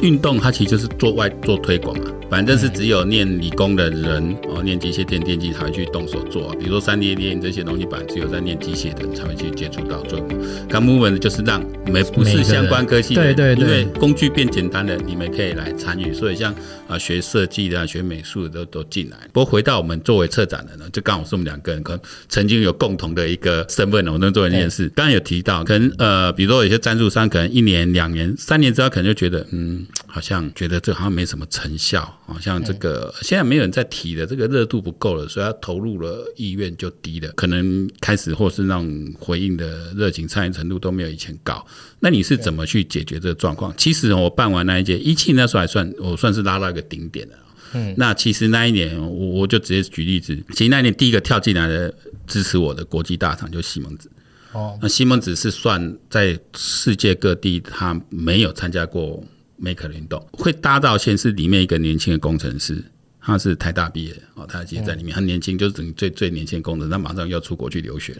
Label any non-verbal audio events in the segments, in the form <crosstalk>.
运动它其实就是做外做推广嘛，反正是只有念理工的人哦，念机械电电机才会去动手做啊。比如说三 D 列印这些东西，反正只有在念机械的人才会去接触到做。看 movement 就是让没不是相关科系的，对对对，因为工具变简单了，你们可以来参与。所以像啊学设计的、学美术的都都进来。不过回到我们作为策展人呢，就刚好是我们两个人可能曾经有共同的一个身份，我们能做一件事。刚刚有提到，可能呃，比如说有些赞助商可能一年、两年、三年之后，可能就觉得嗯，好像觉得这好像没什么成效，好像这个现在没有人在提的，这个热度不够了，所以他投入了意愿就低了，可能开始或是那种回应的热情参与程度都没有以前高。那你是怎么去解决这个状况？其实我办完那一届一七那时候还算我算是拉到一个顶点了。嗯，那其实那一年我我就直接举例子，其实那一年第一个跳进来的支持我的国际大厂就西门子。哦，那西门子是算在世界各地他没有参加过 Maker 运动，会搭到线是里面一个年轻的工程师。他是台大毕业的哦，他其实在里面很年轻，就是等于最最年轻的工人，他马上要出国去留学，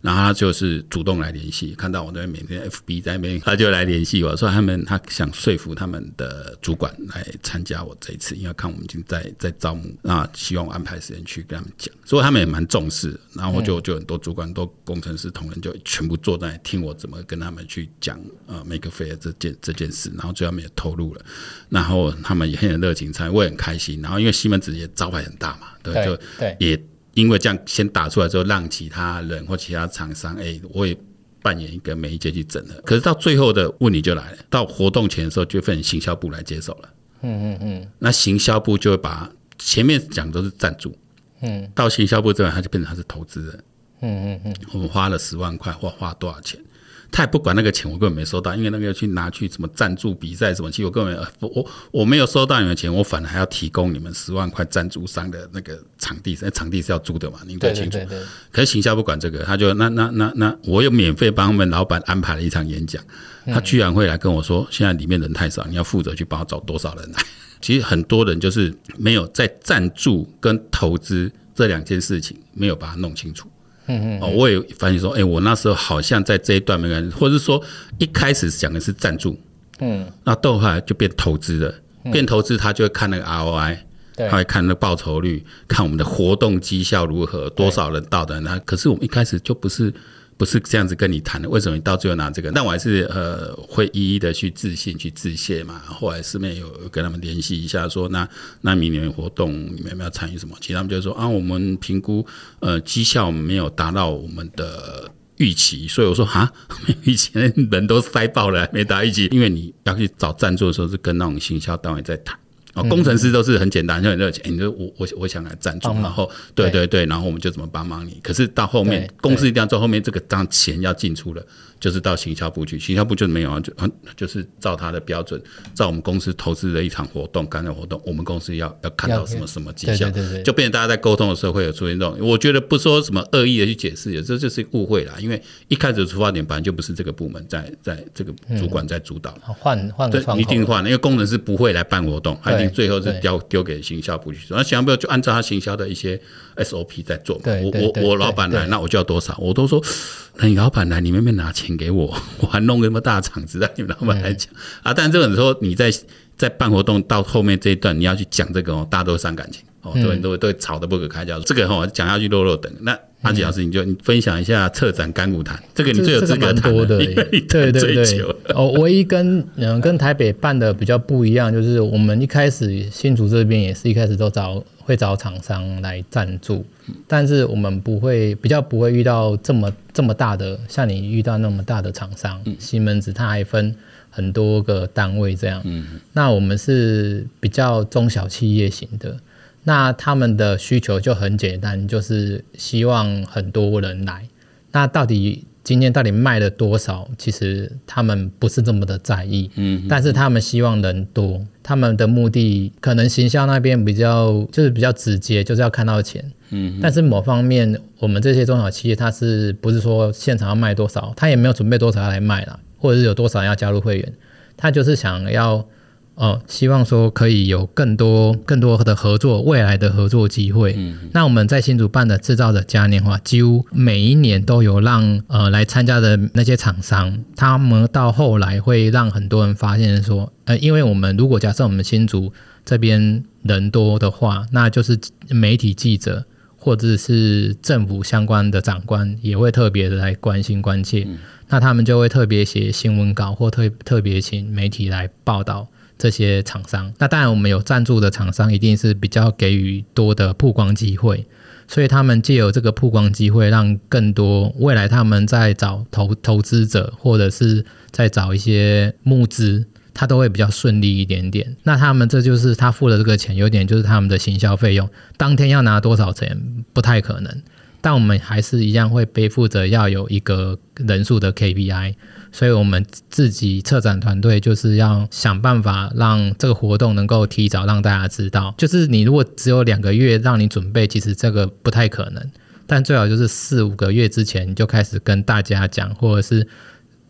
然后他就是主动来联系，看到我在每天 FB 在那边，他就来联系我说他们他想说服他们的主管来参加我这一次，因为看我们已经在在招募，那希望我安排时间去跟他们讲，所以他们也蛮重视，然后就就很多主管、很多工程师同仁就全部坐在听我怎么跟他们去讲呃 Maker Faire 这件这件事，然后最后他们也投入了，然后他们也很有热情参与，我也很开心，然后因为。西门子也招牌很大嘛，对，就也因为这样先打出来之后，让其他人或其他厂商，哎，我也扮演一个媒介去整合。可是到最后的问题就来了，到活动前的时候，就分行销部来接手了。嗯嗯嗯，那行销部就会把前面讲都是赞助，嗯，到行销部这边他就变成他是投资人。嗯嗯嗯，我们花了十万块，或花多少钱？他也不管那个钱，我根本没收到，因为那个要去拿去什么赞助比赛什么，其实我根本我我我没有收到你们钱，我反而还要提供你们十万块赞助商的那个场地，那场地是要租的嘛，您最清楚。对对对对。可是行销不管这个，他就那那那那，我又免费帮他们老板安排了一场演讲，他居然会来跟我说，现在里面人太少，你要负责去帮我找多少人来。<laughs> 其实很多人就是没有在赞助跟投资这两件事情没有把它弄清楚。嗯嗯，哦，我也发现说，哎、欸，我那时候好像在这一段没关系，或者是说一开始讲的是赞助，嗯，那到后来就变投资了，变投资他就会看那个 ROI，他会看那个报酬率，看我们的活动绩效如何，多少人到的，那可是我们一开始就不是。不是这样子跟你谈的，为什么你到最后拿这个？但我还是呃会一一的去致信去致谢嘛。后来师妹有跟他们联系一下说，那那明年活动你们有没有参与什么？其实他们就说啊，我们评估呃绩效没有达到我们的预期，所以我说啊，以前人都塞爆了，没达预期，因为你要去找赞助的时候是跟那种行销单位在谈。哦，工程师都是很简单，就很热情。你就我我我想来赞助，然后对对对，然后我们就怎么帮忙你。可是到后面，公司一定要做后面这个当钱要进出了。就是到行销部去，行销部就没有啊，就就是照他的标准，照我们公司投资的一场活动、感染活动，我们公司要要看到什么什么绩效，就变成大家在沟通的时候会有出现这种。我觉得不说什么恶意的去解释，这就是误会啦。因为一开始出发点本来就不是这个部门在在这个主管在主导，换换对，一定换，因为工人是不会来办活动，他一定最后是丢丢给行销部去做。那行销部就按照他行销的一些 SOP 在做嘛。我我我老板来，那我就要多少，我都说。那你老板来，你们没拿钱给我，<laughs> 我还弄个那么大场子让你们老板来讲、嗯、啊！但这个时候你在在办活动到后面这一段，你要去讲这个哦，大家都伤感情哦，都会都会都会吵得不可开交。这个哈、哦、讲下去落落等。那阿吉老师，你就你分享一下策展干股谈，这个你最有资格谈的，对对对。哦，唯一跟嗯跟台北办的比较不一样，就是我们一开始新竹这边也是一开始都找会找厂商来赞助。但是我们不会比较不会遇到这么这么大的，像你遇到那么大的厂商，西门子它还分很多个单位这样。那我们是比较中小企业型的，那他们的需求就很简单，就是希望很多人来。那到底？今天到底卖了多少？其实他们不是这么的在意，嗯，但是他们希望人多，他们的目的可能形象那边比较就是比较直接，就是要看到钱，嗯，但是某方面我们这些中小企业，他是不是说现场要卖多少，他也没有准备多少来卖了，或者是有多少人要加入会员，他就是想要哦，希望说可以有更多更多的合作，未来的合作机会。嗯，那我们在新竹办的制造者嘉年华，几乎每一年都有让呃来参加的那些厂商，他们到后来会让很多人发现说，呃，因为我们如果假设我们新竹这边人多的话，那就是媒体记者或者是政府相关的长官也会特别的来关心关切，嗯、那他们就会特别写新闻稿或特特别请媒体来报道。这些厂商，那当然我们有赞助的厂商，一定是比较给予多的曝光机会，所以他们借由这个曝光机会，让更多未来他们在找投投资者，或者是在找一些募资，他都会比较顺利一点点。那他们这就是他付的这个钱，有点就是他们的行销费用，当天要拿多少钱不太可能，但我们还是一样会背负着要有一个人数的 KPI。所以，我们自己策展团队就是要想办法让这个活动能够提早让大家知道。就是你如果只有两个月让你准备，其实这个不太可能。但最好就是四五个月之前就开始跟大家讲，或者是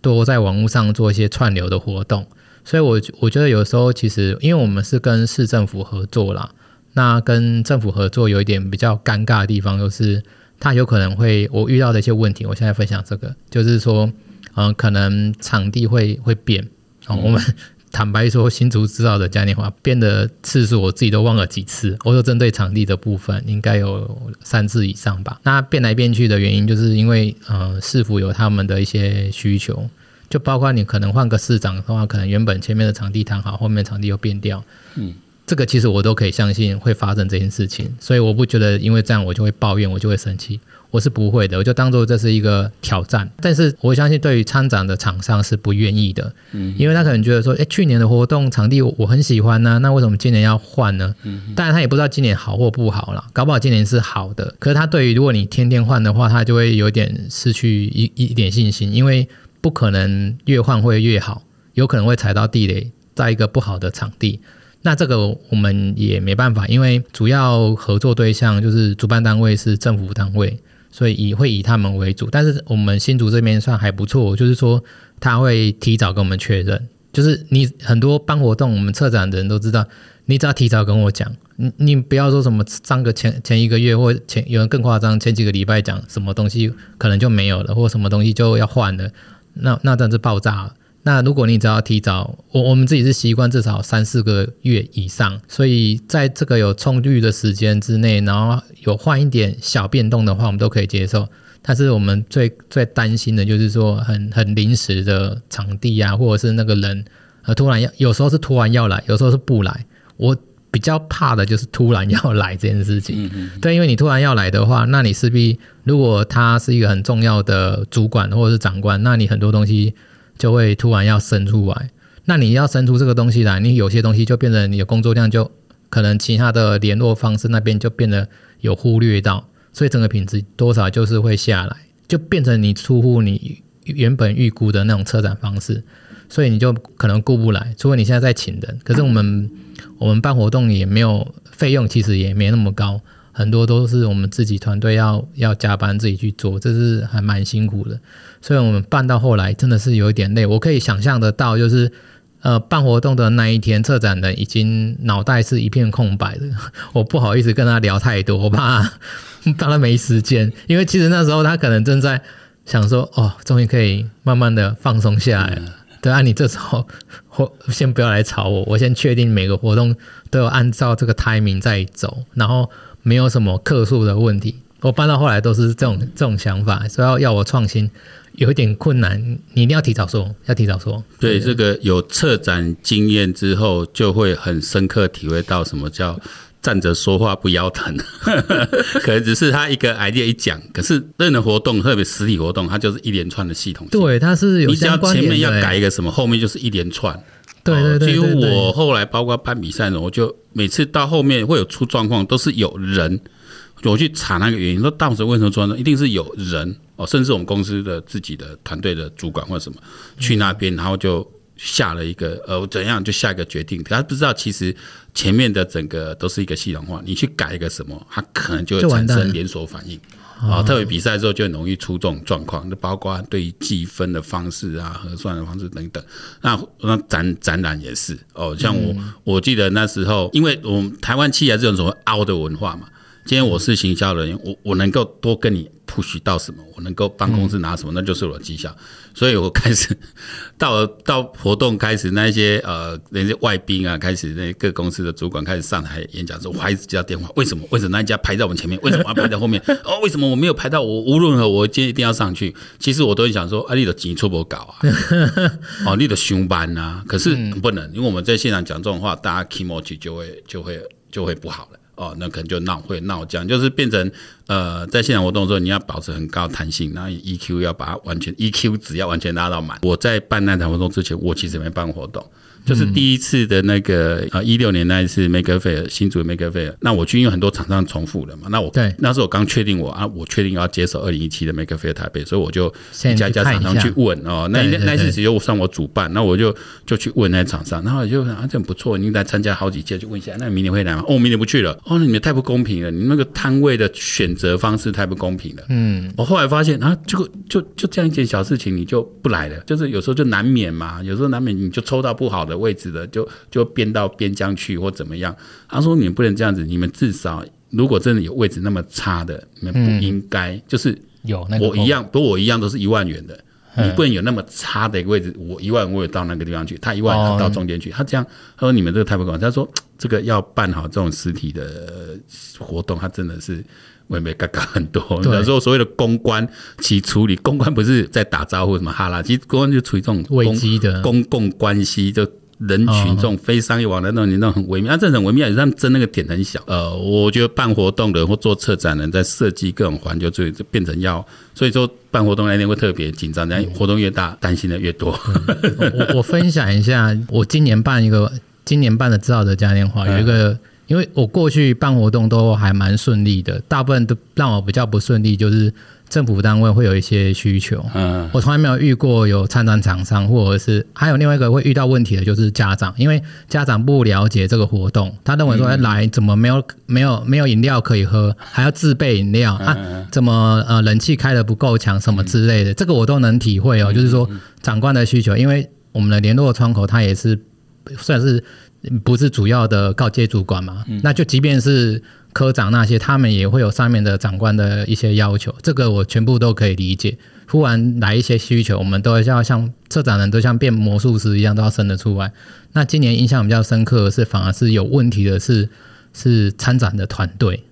多在网络上做一些串流的活动。所以我我觉得有时候其实，因为我们是跟市政府合作啦，那跟政府合作有一点比较尴尬的地方，就是他有可能会我遇到的一些问题。我现在分享这个，就是说。嗯、呃，可能场地会会变。哦，我们 <laughs> 坦白说，新竹制造的嘉年华变的次数，我自己都忘了几次。我说针对场地的部分，应该有三次以上吧。那变来变去的原因，就是因为呃，市府有他们的一些需求，就包括你可能换个市长的话，可能原本前面的场地谈好，后面场地又变掉。嗯，这个其实我都可以相信会发生这件事情，所以我不觉得因为这样我就会抱怨，我就会生气。我是不会的，我就当做这是一个挑战。但是我相信，对于参展的厂商是不愿意的，嗯，因为他可能觉得说，诶，去年的活动场地我很喜欢呢、啊，那为什么今年要换呢？嗯，当然他也不知道今年好或不好了，搞不好今年是好的。可是他对于如果你天天换的话，他就会有点失去一一点信心，因为不可能越换会越好，有可能会踩到地雷，在一个不好的场地。那这个我们也没办法，因为主要合作对象就是主办单位是政府单位。所以以会以他们为主，但是我们新竹这边算还不错，就是说他会提早跟我们确认，就是你很多办活动，我们策展的人都知道，你只要提早跟我讲，你你不要说什么上个前前一个月或前有人更夸张，前几个礼拜讲什么东西可能就没有了，或什么东西就要换了，那那真是爆炸了。那如果你只要提早，我我们自己是习惯至少三四个月以上，所以在这个有充裕的时间之内，然后有换一点小变动的话，我们都可以接受。但是我们最最担心的就是说很很临时的场地啊，或者是那个人呃突然要，有时候是突然要来，有时候是不来。我比较怕的就是突然要来这件事情。嗯嗯。对，因为你突然要来的话，那你势必如果他是一个很重要的主管或者是长官，那你很多东西。就会突然要生出来，那你要生出这个东西来，你有些东西就变成你的工作量就可能其他的联络方式那边就变得有忽略到，所以整个品质多少就是会下来，就变成你出乎你原本预估的那种车展方式，所以你就可能顾不来，除非你现在在请人，可是我们我们办活动也没有费用，其实也没那么高。很多都是我们自己团队要要加班自己去做，这是还蛮辛苦的。所以我们办到后来真的是有一点累。我可以想象得到，就是呃办活动的那一天，策展人已经脑袋是一片空白的。<laughs> 我不好意思跟他聊太多，我怕怕他没时间。因为其实那时候他可能正在想说，哦，终于可以慢慢的放松下来了。对啊，你这时候或 <laughs> 先不要来吵我，我先确定每个活动都有按照这个 timing 在走，然后。没有什么客诉的问题，我搬到后来都是这种这种想法，所以要要我创新有一点困难，你一定要提早说，要提早说。对，对这个有策展经验之后，就会很深刻体会到什么叫站着说话不腰疼。<laughs> 可能只是他一个 idea 一讲，可是任何活动，特别实体活动，它就是一连串的系统。对，它是有。你只要前面要改一个什么，后面就是一连串。对对对，对，对，对，几乎我后来包括办比赛呢，我就每次到后面会有出状况，都是有人，我去查那个原因，说当时为什么出呢？一定是有人哦，甚至我们公司的自己的团队的主管或者什么去那边，然后就下了一个呃怎样就下一个决定，可他不知道其实前面的整个都是一个系统化，你去改一个什么，它可能就会产生连锁反应。啊，特别比赛之后就很容易出这种状况，就包括对于计分的方式啊、核算的方式等等。那那展展览也是哦，像我我记得那时候，因为我们台湾企业这种所谓凹的文化嘛。今天我是行销人员，我我能够多跟你 push 到什么，我能够帮公司拿什么，那就是我的绩效。所以我开始到了到活动开始，那些呃那些外宾啊，开始那各公司的主管开始上台演讲的时候，我还一直接到电话，为什么？为什么那一家排在我们前面？为什么要排在后面？<laughs> 哦，为什么我没有排到？我无论如何，我今天一定要上去。其实我都很想说，啊，你的急出不搞啊，<laughs> 哦，你的凶班啊，可是不能，因为我们在现场讲这种话，大家 kimochi 就会就会就会不好了。哦，那可能就闹会闹僵，就是变成呃，在现场活动的时候，你要保持很高弹性，然后 EQ 要把它完全 EQ 值要完全拉到满。我在办那场活动之前，我其实没办过活动。就是第一次的那个呃一六年那一次 Maker Faire 新竹 Maker Faire，那我去因为很多厂商重复了嘛，那我对。那时候我刚确定我啊，我确定要接手二零一七的 Maker Faire 台北，所以我就一家一家厂商去问哦，那那那次只有算我主办，那我就就去问那厂商，然后我就啊这很不错，你来参加好几届，就问一下，那明年会来吗？哦，明年不去了，哦，那你们太不公平了，你那个摊位的选择方式太不公平了。嗯，我后来发现啊，这个就就这样一件小事情你就不来了，就是有时候就难免嘛，有时候难免你就抽到不好的位置的，就就编到边疆去或怎么样。他说：“你们不能这样子，你们至少如果真的有位置那么差的，你们不应该、嗯、就是有那个我一样，不我一样都是一万元的，嗯、你不能有那么差的一个位置。我一万我也到那个地方去，他一万他到中间去，他这样他说你们这个太不公平。他说这个要办好这种实体的活动，他真的是。”我也没嘎嘎很多，有时候所谓的公关其处理，公关不是在打招呼什么哈啦，其实公关就处于这种危机的公共关系，就人群众非商业往来那种，你那种很微妙，啊，这很微妙，他们争那个点很小。呃，我觉得办活动的或做策展人，在设计各种环节，就就变成要，所以说办活动那天会特别紧张，然后活动越大，担心的越多。我我分享一下，我今年办一个，今年办的知道的嘉年华有一个。因为我过去办活动都还蛮顺利的，大部分都让我比较不顺利，就是政府单位会有一些需求。嗯，我从来没有遇过有参展厂商，或者是还有另外一个会遇到问题的，就是家长，因为家长不了解这个活动，他认为说来怎么没有没有没有饮料可以喝，还要自备饮料啊？怎么呃冷气开的不够强什么之类的，这个我都能体会哦。就是说长官的需求，因为我们的联络窗口他也是算是。不是主要的告诫主管嘛？那就即便是科长那些，他们也会有上面的长官的一些要求，这个我全部都可以理解。忽然来一些需求，我们都要像策展人，都像变魔术师一样，都要生得出来。那今年印象比较深刻的是，反而是有问题的是，是参展的团队，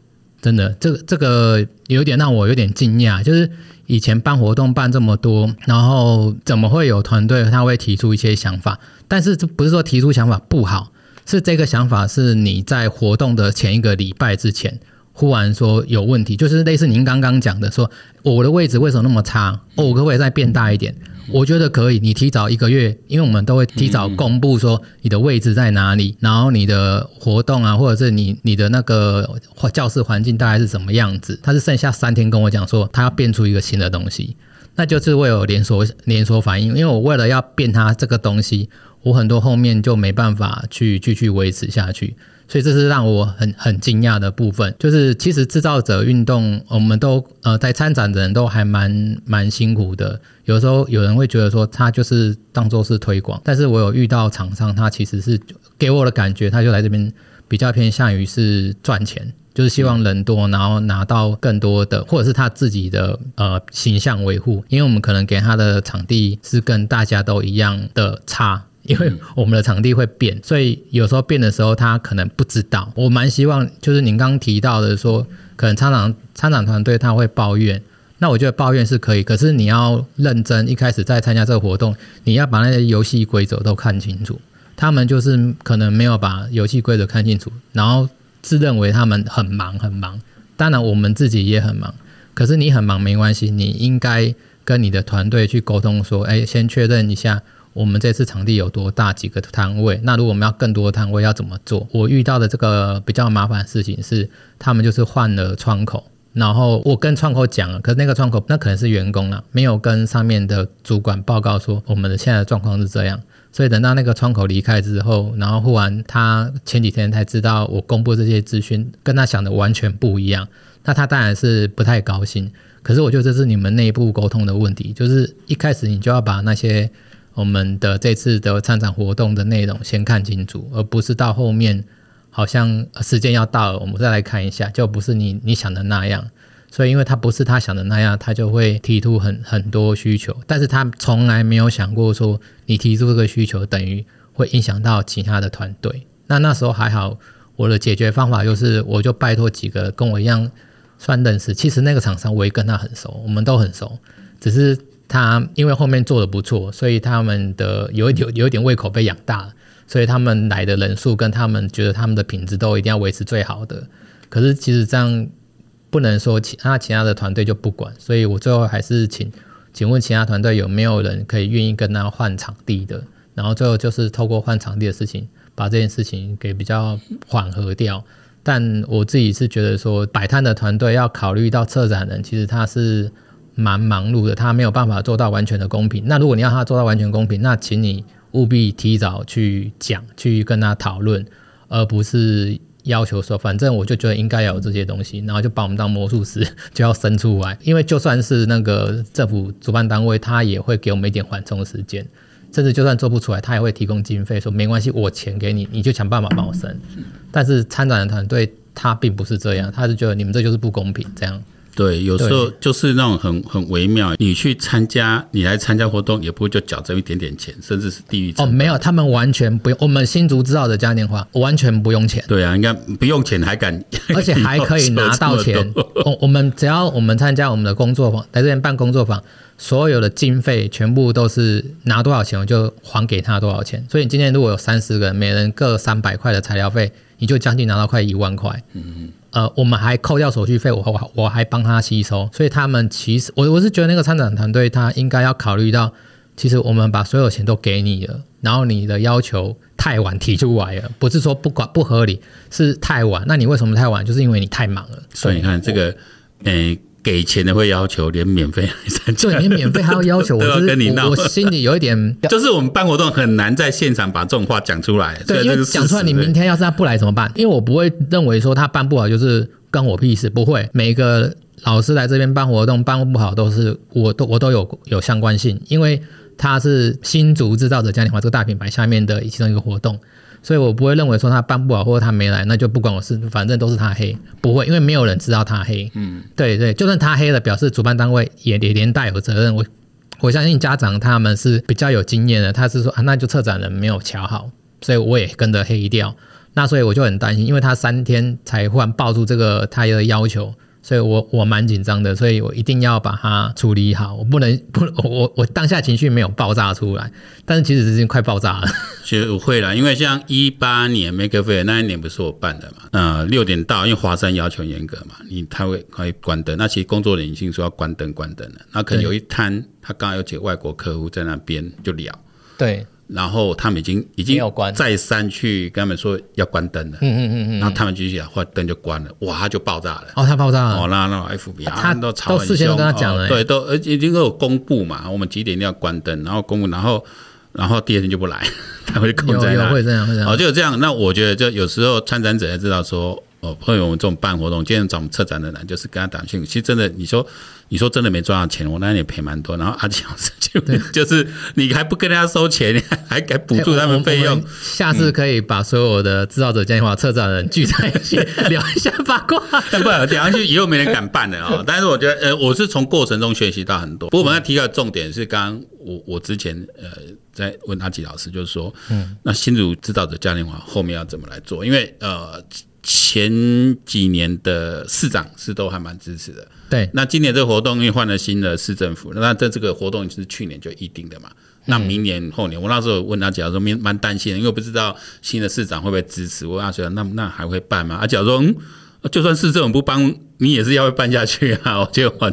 真的，这个这个有点让我有点惊讶，就是以前办活动办这么多，然后怎么会有团队他会提出一些想法？但是这不是说提出想法不好。是这个想法，是你在活动的前一个礼拜之前，忽然说有问题，就是类似您刚刚讲的，说我的位置为什么那么差？哦，我可不可以再变大一点？我觉得可以，你提早一个月，因为我们都会提早公布说你的位置在哪里，然后你的活动啊，或者是你你的那个教室环境大概是什么样子。他是剩下三天跟我讲说，他要变出一个新的东西，那就是会有连锁连锁反应，因为我为了要变他这个东西。我很多后面就没办法去继续维持下去，所以这是让我很很惊讶的部分。就是其实制造者运动，我们都呃在参展的人都还蛮蛮辛苦的。有时候有人会觉得说他就是当做是推广，但是我有遇到厂商，他其实是给我的感觉，他就来这边比较偏向于是赚钱，就是希望人多，然后拿到更多的，或者是他自己的呃形象维护。因为我们可能给他的场地是跟大家都一样的差。因为我们的场地会变，所以有时候变的时候，他可能不知道。我蛮希望，就是您刚刚提到的说，可能参展参展团队他会抱怨，那我觉得抱怨是可以，可是你要认真，一开始在参加这个活动，你要把那些游戏规则都看清楚。他们就是可能没有把游戏规则看清楚，然后自认为他们很忙很忙。当然我们自己也很忙，可是你很忙没关系，你应该跟你的团队去沟通说，哎，先确认一下。我们这次场地有多大？几个摊位？那如果我们要更多的摊位，要怎么做？我遇到的这个比较麻烦的事情是，他们就是换了窗口，然后我跟窗口讲了，可是那个窗口那可能是员工了，没有跟上面的主管报告说我们的现在的状况是这样。所以等到那个窗口离开之后，然后忽然他前几天才知道我公布这些资讯，跟他想的完全不一样，那他当然是不太高兴。可是我觉得这是你们内部沟通的问题，就是一开始你就要把那些我们的这次的参展活动的内容先看清楚，而不是到后面好像时间要到了，我们再来看一下，就不是你你想的那样。所以，因为他不是他想的那样，他就会提出很很多需求，但是他从来没有想过说你提出这个需求等于会影响到其他的团队。那那时候还好，我的解决方法就是我就拜托几个跟我一样算认识，其实那个厂商我也跟他很熟，我们都很熟，只是他因为后面做的不错，所以他们的 <laughs> 有一点有一点胃口被养大了，所以他们来的人数跟他们觉得他们的品质都一定要维持最好的。可是其实这样。不能说其他其他的团队就不管，所以我最后还是请，请问其他团队有没有人可以愿意跟他换场地的？然后最后就是透过换场地的事情，把这件事情给比较缓和掉。但我自己是觉得说，摆摊的团队要考虑到策展人，其实他是蛮忙碌的，他没有办法做到完全的公平。那如果你要他做到完全公平，那请你务必提早去讲，去跟他讨论，而不是。要求说，反正我就觉得应该有这些东西，然后就把我们当魔术师，<laughs> 就要生出来。因为就算是那个政府主办单位，他也会给我们一点缓冲时间，甚至就算做不出来，他也会提供经费，说没关系，我钱给你，你就想办法帮我生。但是参展的团队他并不是这样，他是觉得你们这就是不公平，这样。对，有时候就是那种很很微妙。你去参加，你来参加活动，也不会就缴这一点点钱，甚至是低于。哦，没有，他们完全不用。我们新竹知道的嘉年华完全不用钱。对啊，应该不用钱还敢，而且还可以拿到钱。<laughs> 我我们只要我们参加我们的工作坊，来这边办工作坊，所有的经费全部都是拿多少钱我就还给他多少钱。所以你今天如果有三十个人，每人各三百块的材料费，你就将近拿到快一万块。嗯嗯。呃，我们还扣掉手续费，我我我还帮他吸收，所以他们其实我我是觉得那个参展团队他应该要考虑到，其实我们把所有钱都给你了，然后你的要求太晚提出来了，不是说不管不合理，是太晚。那你为什么太晚？就是因为你太忙了。所以你看这个，诶。给钱的会要求，连免费对，连免费还要要求，<laughs> 我跟你闹，我心里有一点，<laughs> 就是我们办活动很难在现场把这种话讲出来。对，因为讲出来，你明天要是他不来怎么办？因为我不会认为说他办不好就是关我屁事，不会。每一个老师来这边办活动办不好都是我都我都有有相关性，因为他是新竹制造者嘉年华这个大品牌下面的其中一个活动。所以我不会认为说他办不好或者他没来，那就不管我事，反正都是他黑，不会，因为没有人知道他黑。嗯，对对，就算他黑了，表示主办单位也也连带有责任。我我相信家长他们是比较有经验的，他是说啊，那就策展人没有瞧好，所以我也跟着黑掉。那所以我就很担心，因为他三天才忽然爆出这个他的要求。所以我我蛮紧张的，所以我一定要把它处理好，我不能不我我当下情绪没有爆炸出来，但是其实已经快爆炸了。<laughs> 其实我会了，因为像一八年 Maker Faire 那一年不是我办的嘛，呃，<laughs> 六点到，因为华山要求严格嘛，你他会会关灯，那其实工作人员已经说要关灯关灯了，那可能有一摊他刚好有几个外国客户在那边就聊，对。然后他们已经已经再三去跟他们说要关灯了，嗯嗯嗯嗯，然后他们继续讲，后来灯就关了，哇，它就爆炸了。哦，它爆炸了。哦，那那 FBI 他都吵很凶，都事先都跟他讲了，对，都而且已经都有公布嘛，我们几点一定要关灯，然后公布，然后然后第二天就不来，<laughs> 他会控在那，会这样会这样。哦，就这样。那我觉得就有时候参展者也知道说。哦，朋友，我们这种办活动，今天找我们策展的人，就是跟他打讯。其实真的，你说，你说真的没赚到钱，我那也赔蛮多。然后阿吉老师就 <laughs> 就是，你还不跟人家收钱，你还还补助他们费用。下次可以把所有的制造者嘉年华策展人聚在一起 <laughs> 聊一下八卦。不然聊下去以后没人敢办了啊。但是我觉得，呃，我是从过程中学习到很多。不过我们要提到重点是，刚刚我我之前呃在问阿吉老师，就是说，嗯，那新竹制造者嘉年华后面要怎么来做？因为呃。前几年的市长是都还蛮支持的，对。那今年这个活动因为换了新的市政府，那这这个活动是去年就预定的嘛？那明年后年，我那时候问他，假如说蛮蛮担心的，因为不知道新的市长会不会支持。我问他说，那那还会办吗？啊，假如说，嗯，就算市政府不帮，你也是要办下去啊？我就就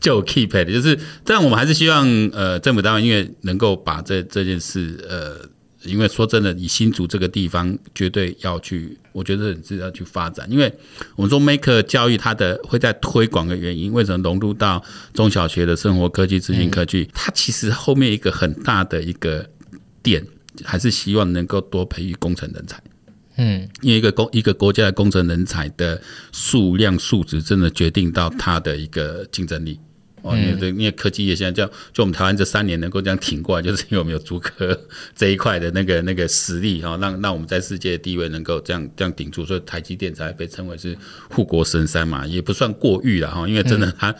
就 keep it，就是这样。我们还是希望呃政府单位因为能够把这这件事呃。因为说真的，以新竹这个地方，绝对要去，我觉得是要去发展。因为我们说 Maker 教育它的会在推广的原因，为什么融入到中小学的生活科技、资讯科技？它其实后面一个很大的一个点，还是希望能够多培育工程人才。嗯，因为一个工一个国家的工程人才的数量数值，真的决定到它的一个竞争力。哦，因为因为科技业现在叫就我们台湾这三年能够这样挺过来，就是因为我们有足科这一块的那个那个实力哈，让让我们在世界的地位能够这样这样顶住，所以台积电才被称为是护国神山嘛，也不算过誉了哈，因为真的它。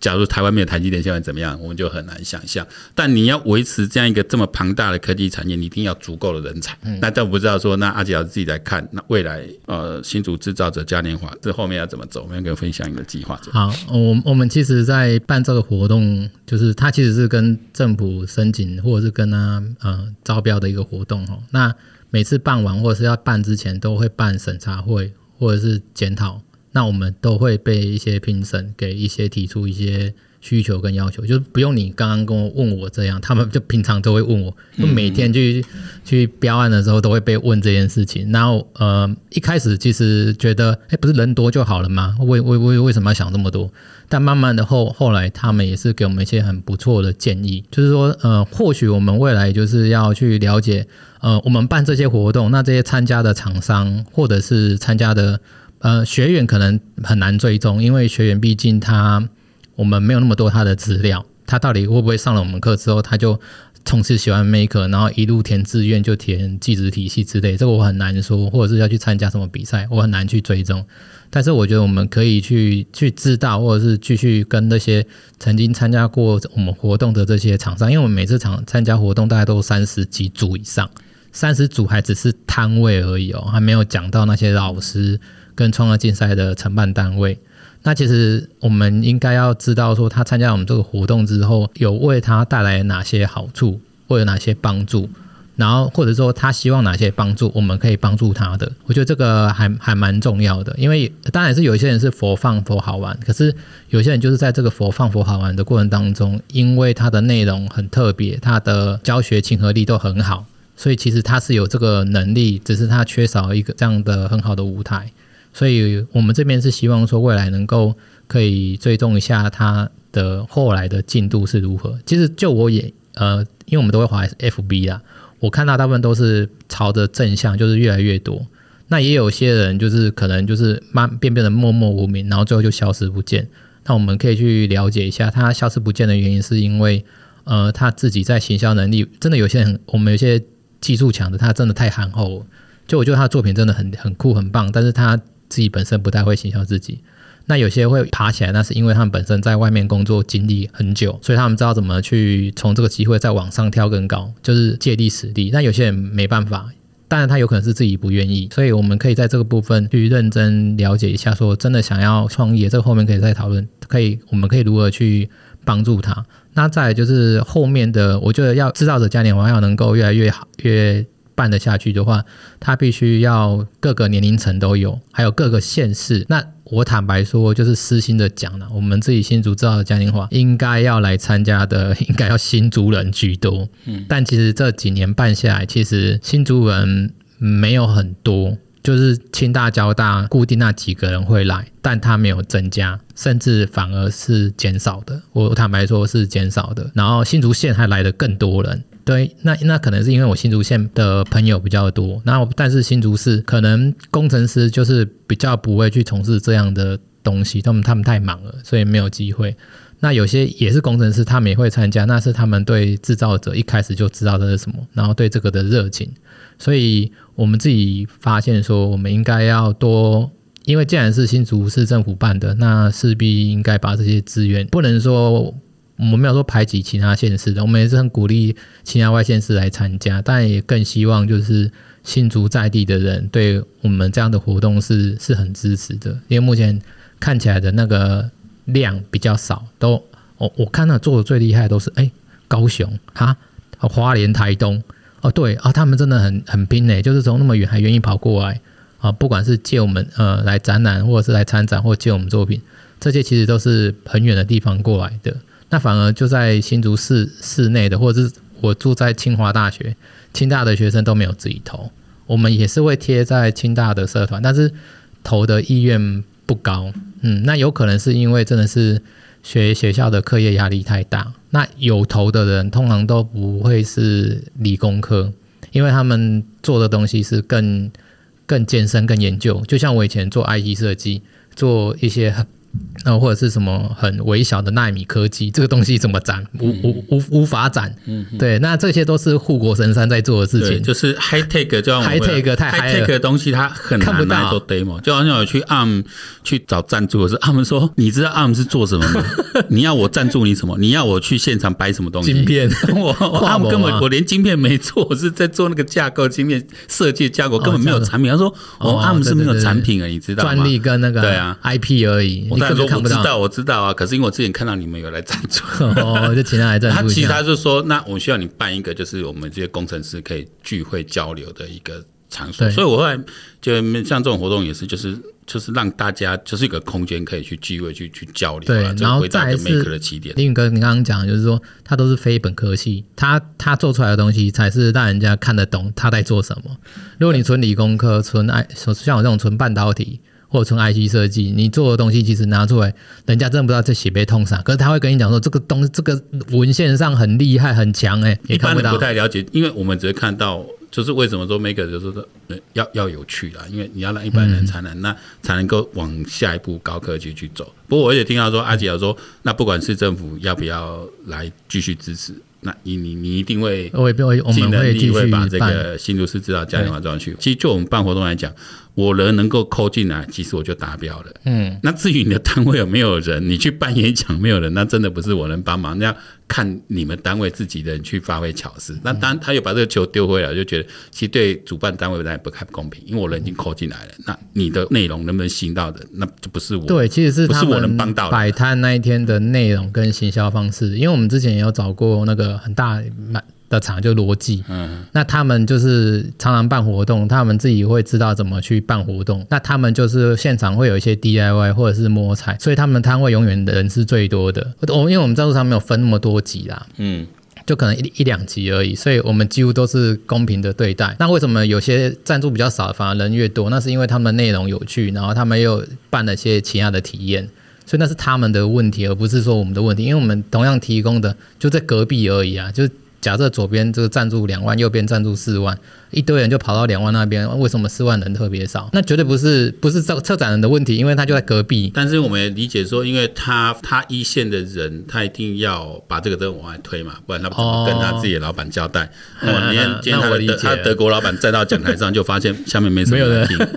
假如台湾没有台积电，现在怎么样？我们就很难想象。但你要维持这样一个这么庞大的科技产业，你一定要足够的人才。嗯、那但我不知道说，那阿杰老师自己来看，那未来呃新竹制造者嘉年华这后面要怎么走？我们要跟分享你的计划。好，我我们其实，在办这个活动，就是它其实是跟政府申请，或者是跟他呃招标的一个活动哦。那每次办完或者是要办之前，都会办审查会或者是检讨。那我们都会被一些评审给一些提出一些需求跟要求，就是不用你刚刚跟我问我这样，他们就平常都会问我，就每天去去标案的时候都会被问这件事情。然后呃，一开始其实觉得，哎、欸，不是人多就好了吗？为为为为什么要想这么多？但慢慢的后后来，他们也是给我们一些很不错的建议，就是说，呃，或许我们未来就是要去了解，呃，我们办这些活动，那这些参加的厂商或者是参加的。呃，学员可能很难追踪，因为学员毕竟他我们没有那么多他的资料，他到底会不会上了我们课之后，他就从此喜欢 Maker，然后一路填志愿就填技职体系之类，这个我很难说，或者是要去参加什么比赛，我很难去追踪。但是我觉得我们可以去去知道，或者是继续跟那些曾经参加过我们活动的这些厂商，因为我们每次场参加活动大概都三十几组以上，三十组还只是摊位而已哦，还没有讲到那些老师。跟创客竞赛的承办单位，那其实我们应该要知道说，他参加我们这个活动之后，有为他带来哪些好处，或有哪些帮助，然后或者说他希望哪些帮助，我们可以帮助他的。我觉得这个还还蛮重要的，因为当然是有一些人是佛放佛好玩，可是有些人就是在这个佛放佛好玩的过程当中，因为他的内容很特别，他的教学亲和力都很好，所以其实他是有这个能力，只是他缺少一个这样的很好的舞台。所以我们这边是希望说，未来能够可以追踪一下他的后来的进度是如何。其实就我也呃，因为我们都会滑 FB 啦，我看到大部分都是朝着正向，就是越来越多。那也有些人就是可能就是慢变变得默默无名，然后最后就消失不见。那我们可以去了解一下，他消失不见的原因是因为呃他自己在行销能力真的有些人，我们有些技术强的，他真的太憨厚了。就我觉得他的作品真的很很酷很棒，但是他。自己本身不太会行销自己，那有些会爬起来，那是因为他们本身在外面工作经历很久，所以他们知道怎么去从这个机会再往上跳更高，就是借力使力。那有些人没办法，当然他有可能是自己不愿意，所以我们可以在这个部分去认真了解一下，说真的想要创业，这个后面可以再讨论，可以我们可以如何去帮助他。那再就是后面的，我觉得要制造者嘉年华要能够越来越好，越办得下去的话，他必须要各个年龄层都有，还有各个县市。那我坦白说，就是私心的讲了，我们自己新竹制造的嘉年华应该要来参加的，应该要新竹人居多。嗯，但其实这几年办下来，其实新竹人没有很多，就是清大、交大固定那几个人会来，但他没有增加，甚至反而是减少的。我坦白说，是减少的。然后新竹县还来的更多人。对，那那可能是因为我新竹县的朋友比较多，那但是新竹市可能工程师就是比较不会去从事这样的东西，他们他们太忙了，所以没有机会。那有些也是工程师，他们也会参加，那是他们对制造者一开始就知道这是什么，然后对这个的热情。所以我们自己发现说，我们应该要多，因为既然是新竹市政府办的，那势必应该把这些资源，不能说。我们没有说排挤其他县市的，我们也是很鼓励其他外县市来参加，但也更希望就是新竹在地的人对我们这样的活动是是很支持的，因为目前看起来的那个量比较少，都我我看到做的最厉害的都是哎高雄哈，花莲台东哦对啊，他们真的很很拼诶，就是从那么远还愿意跑过来啊，不管是借我们呃来展览，或者是来参展，或借我们作品，这些其实都是很远的地方过来的。那反而就在新竹市市内的，或者是我住在清华大学，清大的学生都没有自己投，我们也是会贴在清大的社团，但是投的意愿不高。嗯，那有可能是因为真的是学学校的课业压力太大。那有投的人通常都不会是理工科，因为他们做的东西是更更艰深、更研究。就像我以前做 I T 设计，做一些很。那或者是什么很微小的纳米科技，这个东西怎么展？无无无无法展。嗯，对，那这些都是护国神山在做的事情。就是 high tech，就 high tech 太 high tech 的东西，它很难拿做 demo。就好像我去 ARM 去找赞助的时候，ARM 说：“你知道 ARM 是做什么吗？你要我赞助你什么？你要我去现场摆什么东西？晶片？<laughs> 我 ARM 根本我连晶片没做，我是在做那个架构晶片设计架构，根本没有产品。他说：我 ARM 是没有产品啊，你知道吗？专利跟那个对啊 IP 而已。我说我知道，我知道啊。可是因为我之前看到你们有来赞助，<laughs> 哦，就请他来赞助。他其实他就说，那我需要你办一个，就是我们这些工程师可以聚会交流的一个场所。所以，我后来就像这种活动也是，就是就是让大家就是一个空间可以去聚会、去去交流。对，然后再是另一个你刚刚讲，就是说他都是非本科系，他他做出来的东西才是让人家看得懂他在做什么。如果你纯理工科、纯爱，像我这种纯半导体。或者从 IC 设计，你做的东西其实拿出来，人家真的不知道这写被通啥。可是他会跟你讲说，这个东西这个文献上很厉害很强哎、欸，一般人不太了解，因为我们只是看到，就是为什么说 Maker 就是说要要有趣啦，因为你要让一般人才能、嗯、那才能够往下一步高科技去走。不过我也听到说阿吉尔说，那不管是政府要不要来继续支持，那你你你一定会，我也不会，我们会继续把这个新竹市制造嘉年华装上去。其实就我们办活动来讲。我人能够抠进来，其实我就达标了。嗯，那至于你的单位有没有人，你去办演讲没有人，那真的不是我能帮忙。那要看你们单位自己的人去发挥巧思。那当然他又把这个球丢回来，就觉得其实对主办单位来不太不公平，因为我人已经抠进来了。那你的内容能不能行到的，那就不是我。对，其实是不是我能帮到摆摊那一天的内容跟行销方式，因为我们之前也有找过那个很大的厂就逻辑，嗯，那他们就是常常办活动，他们自己会知道怎么去办活动。那他们就是现场会有一些 DIY 或者是摸彩，所以他们摊位永远的人是最多的。我因为我们赞助商没有分那么多级啦，嗯，就可能一一两级而已，所以我们几乎都是公平的对待。那为什么有些赞助比较少，反而人越多？那是因为他们的内容有趣，然后他们又办了些其他的体验，所以那是他们的问题，而不是说我们的问题。因为我们同样提供的就在隔壁而已啊，就。假设左边这个赞助两万，右边赞助四万，一堆人就跑到两万那边，为什么四万人特别少？那绝对不是不是策策展人的问题，因为他就在隔壁。但是我们也理解说，因为他他一线的人，他一定要把这个灯往外推嘛，不然他不怎么跟他自己的老板交代。<laughs> 哦，今天今天他的他德国老板站到讲台上，就发现下面没什么人听。<laughs>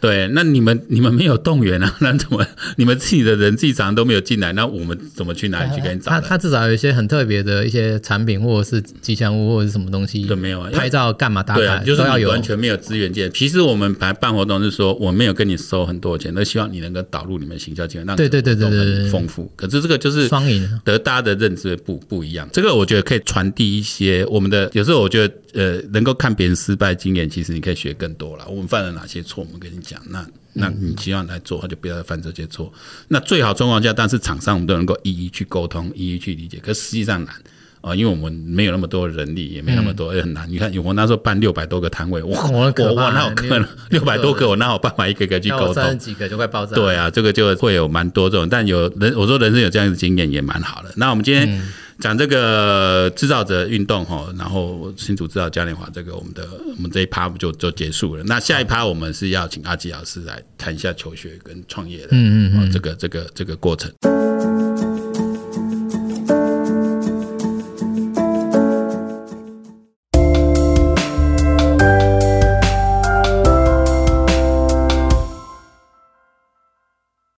对，那你们你们没有动员啊？<laughs> 那怎么你们自己的人自己常都没有进来？那我们怎么去哪里去给你找？他他至少有一些很特别的一些产品，或者是吉祥物，或者是什么东西都没有啊。拍照干嘛打卡？对啊，就是你完全没有资源件。其实我们来办活动是说，我没有跟你收很多钱，那希望你能够导入你们行销经验，让对对对对对丰富。可是这个就是双赢，得大家的认知不不一样。这个我觉得可以传递一些我们的。有时候我觉得呃，能够看别人失败经验，其实你可以学更多了。我们犯了哪些错？我们跟你讲那。那你希望来做，他就不要再犯这些错。那最好状况下，但是厂商我们都能够一一去沟通，一一去理解。可实际上难啊，因为我们没有那么多人力，也没那么多，也很难。你看，我那时候办六百多个摊位，<laughs> 我，我我那有可能 <laughs> 六百多个，我哪有办法一个个去沟通？几个就快爆炸。对啊，这个就会有蛮多这种，但有人我说人生有这样的经验也蛮好的。那我们今天。讲这个制造者运动哈，然后新竹制造嘉年华这个我们的我们这一趴就就结束了。那下一趴我们是要请阿吉老师来谈一下求学跟创业的，嗯嗯嗯，这个这个这个过程。